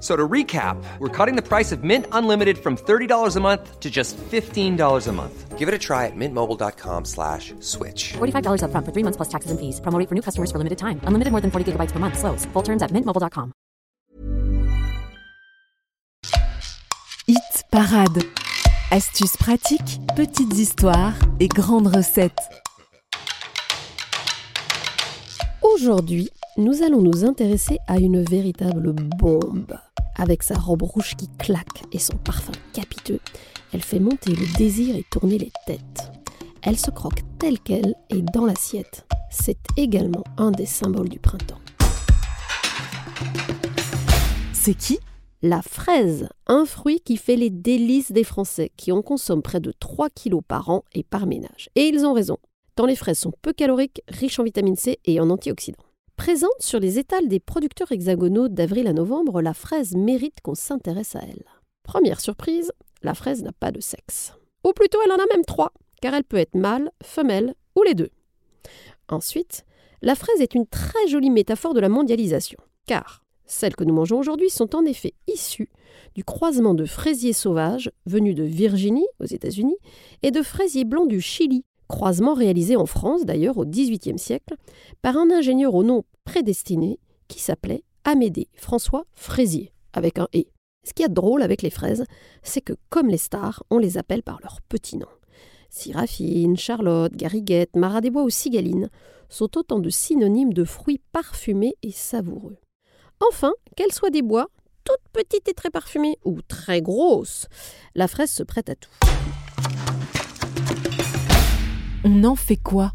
So to recap, we're cutting the price of Mint Unlimited from $30 a month to just $15 a month. Give it a try at mintmobile.com slash switch. $45 up front for three months plus taxes and fees. Promo rate for new customers for limited time. Unlimited more than 40 gigabytes per month. Slows. Full terms at mintmobile.com. Hit Parade. Astuces pratiques, petites histoires et grandes recettes. Aujourd'hui, nous allons nous intéresser à une véritable bombe. Avec sa robe rouge qui claque et son parfum capiteux, elle fait monter le désir et tourner les têtes. Elle se croque telle qu'elle et dans l'assiette. C'est également un des symboles du printemps. C'est qui? La fraise, un fruit qui fait les délices des Français, qui en consomment près de 3 kilos par an et par ménage. Et ils ont raison, tant les fraises sont peu caloriques, riches en vitamine C et en antioxydants. Présente sur les étals des producteurs hexagonaux d'avril à novembre, la fraise mérite qu'on s'intéresse à elle. Première surprise, la fraise n'a pas de sexe. Ou plutôt elle en a même trois, car elle peut être mâle, femelle ou les deux. Ensuite, la fraise est une très jolie métaphore de la mondialisation, car celles que nous mangeons aujourd'hui sont en effet issues du croisement de fraisiers sauvages venus de Virginie, aux États-Unis, et de fraisiers blancs du Chili, croisement réalisé en France d'ailleurs au XVIIIe siècle par un ingénieur au nom prédestiné qui s'appelait Amédée François Fraisier, avec un « et ». Ce qui est drôle avec les fraises, c'est que comme les stars, on les appelle par leur petit nom. Syrafine, Charlotte, Gariguette, Marat des Bois ou Cigaline sont autant de synonymes de fruits parfumés et savoureux. Enfin, qu'elles soient des bois, toutes petites et très parfumées, ou très grosses, la fraise se prête à tout. On en fait quoi?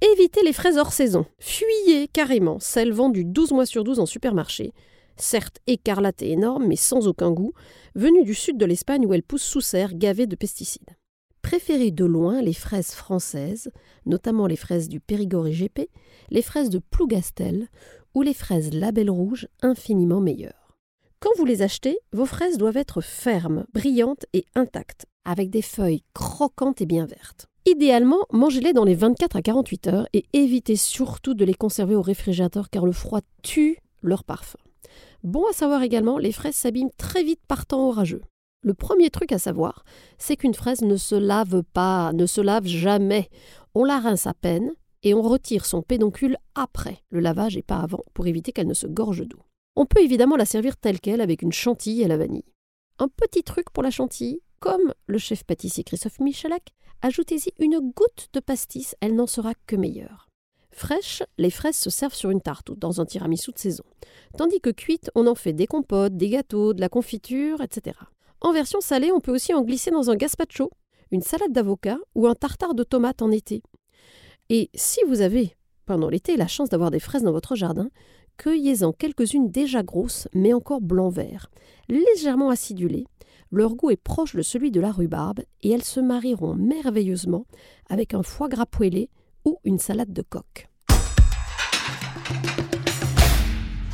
Évitez les fraises hors saison. Fuyez carrément celles vendues 12 mois sur 12 en supermarché. Certes écarlates et énormes, mais sans aucun goût, venues du sud de l'Espagne où elles poussent sous serre gavées de pesticides. Préférez de loin les fraises françaises, notamment les fraises du Périgord IGP, les fraises de Plougastel ou les fraises Label Rouge infiniment meilleures. Quand vous les achetez, vos fraises doivent être fermes, brillantes et intactes, avec des feuilles croquantes et bien vertes. Idéalement, mangez-les dans les 24 à 48 heures et évitez surtout de les conserver au réfrigérateur car le froid tue leur parfum. Bon à savoir également, les fraises s'abîment très vite par temps orageux. Le premier truc à savoir, c'est qu'une fraise ne se lave pas, ne se lave jamais. On la rince à peine et on retire son pédoncule après le lavage et pas avant pour éviter qu'elle ne se gorge d'eau. On peut évidemment la servir telle qu'elle avec une chantilly à la vanille. Un petit truc pour la chantilly, comme le chef pâtissier Christophe Michalak, ajoutez-y une goutte de pastis, elle n'en sera que meilleure. Fraîches, les fraises se servent sur une tarte ou dans un tiramisu de saison, tandis que cuites, on en fait des compotes, des gâteaux, de la confiture, etc. En version salée, on peut aussi en glisser dans un gazpacho, une salade d'avocat ou un tartare de tomates en été. Et si vous avez, pendant l'été, la chance d'avoir des fraises dans votre jardin, cueillez-en quelques-unes déjà grosses, mais encore blanc-vert, légèrement acidulées. Leur goût est proche de celui de la rhubarbe et elles se marieront merveilleusement avec un foie gras poêlé ou une salade de coque.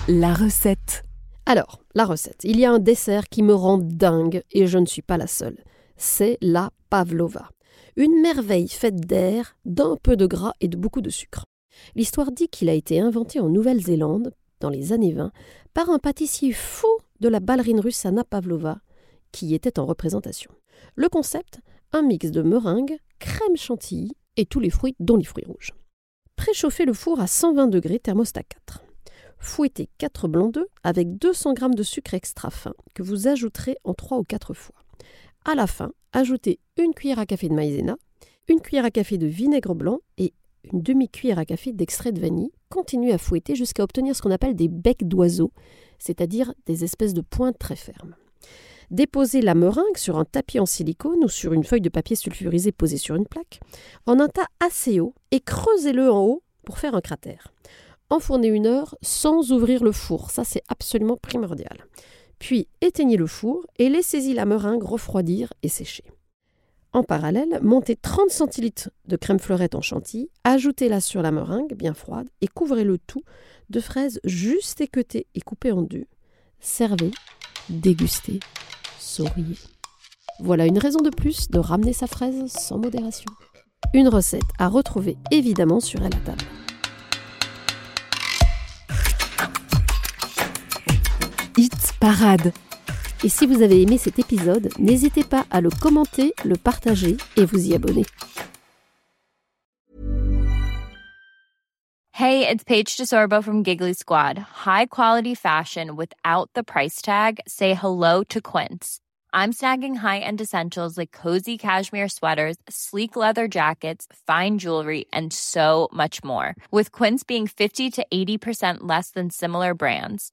La recette. Alors, la recette. Il y a un dessert qui me rend dingue et je ne suis pas la seule. C'est la pavlova. Une merveille faite d'air, d'un peu de gras et de beaucoup de sucre. L'histoire dit qu'il a été inventé en Nouvelle-Zélande, dans les années 20, par un pâtissier fou de la ballerine russe Anna Pavlova, qui était en représentation. Le concept un mix de meringue, crème chantilly et tous les fruits, dont les fruits rouges. Préchauffez le four à 120 degrés thermostat 4. Fouettez 4 blancs d'œufs avec 200 g de sucre extra fin que vous ajouterez en 3 ou 4 fois. À la fin, ajoutez une cuillère à café de maïzena, une cuillère à café de vinaigre blanc et une demi-cuillère à café d'extrait de vanille. Continuez à fouetter jusqu'à obtenir ce qu'on appelle des becs d'oiseaux, c'est-à-dire des espèces de pointes très fermes. Déposez la meringue sur un tapis en silicone ou sur une feuille de papier sulfurisé posée sur une plaque, en un tas assez haut, et creusez-le en haut pour faire un cratère. Enfournez une heure sans ouvrir le four, ça c'est absolument primordial. Puis éteignez le four et laissez-y la meringue refroidir et sécher. En parallèle, montez 30 centilitres de crème fleurette en chantilly, ajoutez-la sur la meringue bien froide et couvrez le tout de fraises juste équeutées et coupées en deux. Servez, dégustez souriez. Voilà une raison de plus de ramener sa fraise sans modération. Une recette à retrouver évidemment sur Elle à table. Hit parade. Et si vous avez aimé cet épisode, n'hésitez pas à le commenter, le partager et vous y abonner. Hey, it's Paige DeSorbo from Giggly Squad. High quality fashion without the price tag. Say hello to Quince. I'm snagging high-end essentials like cozy cashmere sweaters, sleek leather jackets, fine jewelry, and so much more. With Quince being 50 to 80% less than similar brands.